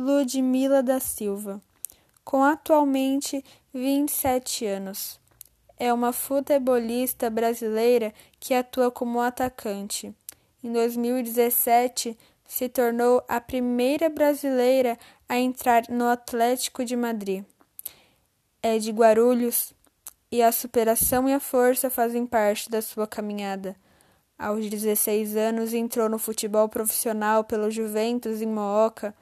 Ludmila da Silva, com atualmente 27 anos. É uma futebolista brasileira que atua como atacante. Em 2017, se tornou a primeira brasileira a entrar no Atlético de Madrid. É de Guarulhos e a superação e a força fazem parte da sua caminhada. Aos 16 anos, entrou no futebol profissional pelo Juventus em Mooca,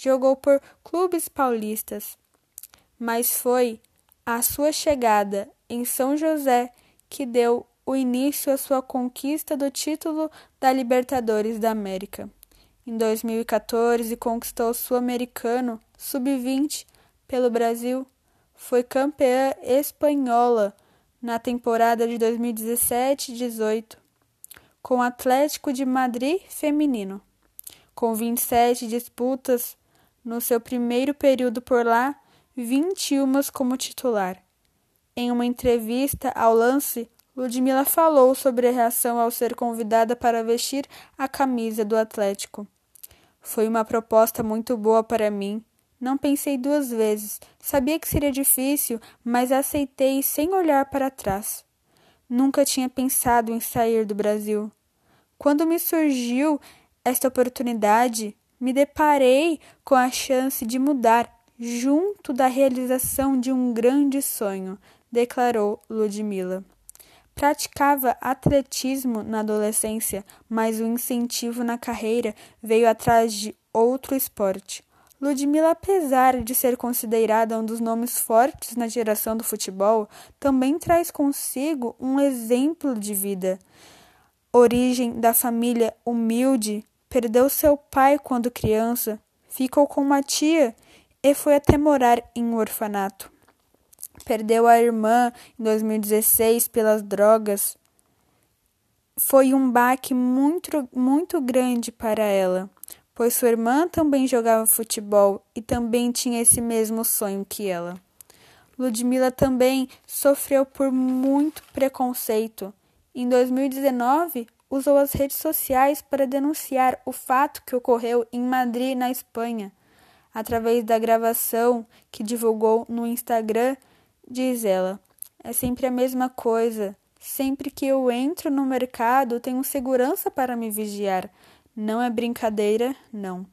jogou por clubes paulistas, mas foi a sua chegada em São José que deu o início à sua conquista do título da Libertadores da América. Em 2014, conquistou o Sul-Americano Sub-20 pelo Brasil. Foi campeã espanhola na temporada de 2017-18 com o Atlético de Madrid feminino. Com 27 disputas no seu primeiro período por lá, 21 como titular. Em uma entrevista ao lance, Ludmila falou sobre a reação ao ser convidada para vestir a camisa do Atlético. Foi uma proposta muito boa para mim. Não pensei duas vezes. Sabia que seria difícil, mas aceitei sem olhar para trás. Nunca tinha pensado em sair do Brasil. Quando me surgiu esta oportunidade, me deparei com a chance de mudar junto da realização de um grande sonho, declarou Ludmila. Praticava atletismo na adolescência, mas o incentivo na carreira veio atrás de outro esporte. Ludmilla, apesar de ser considerada um dos nomes fortes na geração do futebol, também traz consigo um exemplo de vida. Origem da família humilde, perdeu seu pai quando criança, ficou com uma tia e foi até morar em um orfanato. Perdeu a irmã em 2016 pelas drogas. Foi um baque muito, muito grande para ela pois sua irmã também jogava futebol e também tinha esse mesmo sonho que ela. Ludmila também sofreu por muito preconceito. Em 2019, usou as redes sociais para denunciar o fato que ocorreu em Madrid, na Espanha. Através da gravação que divulgou no Instagram, diz ela: É sempre a mesma coisa. Sempre que eu entro no mercado, tenho segurança para me vigiar. Não é brincadeira, não.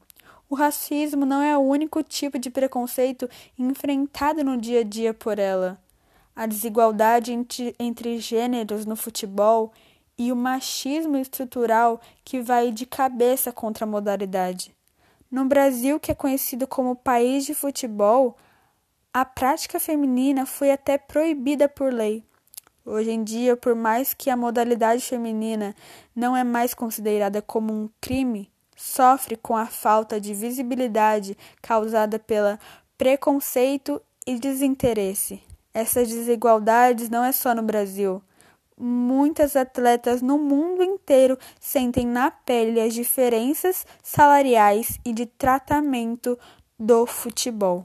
O racismo não é o único tipo de preconceito enfrentado no dia a dia por ela. A desigualdade entre, entre gêneros no futebol e o machismo estrutural que vai de cabeça contra a modalidade. No Brasil, que é conhecido como país de futebol, a prática feminina foi até proibida por lei. Hoje em dia, por mais que a modalidade feminina não é mais considerada como um crime, sofre com a falta de visibilidade causada pelo preconceito e desinteresse. Essas desigualdades não é só no Brasil. Muitas atletas no mundo inteiro sentem na pele as diferenças salariais e de tratamento do futebol.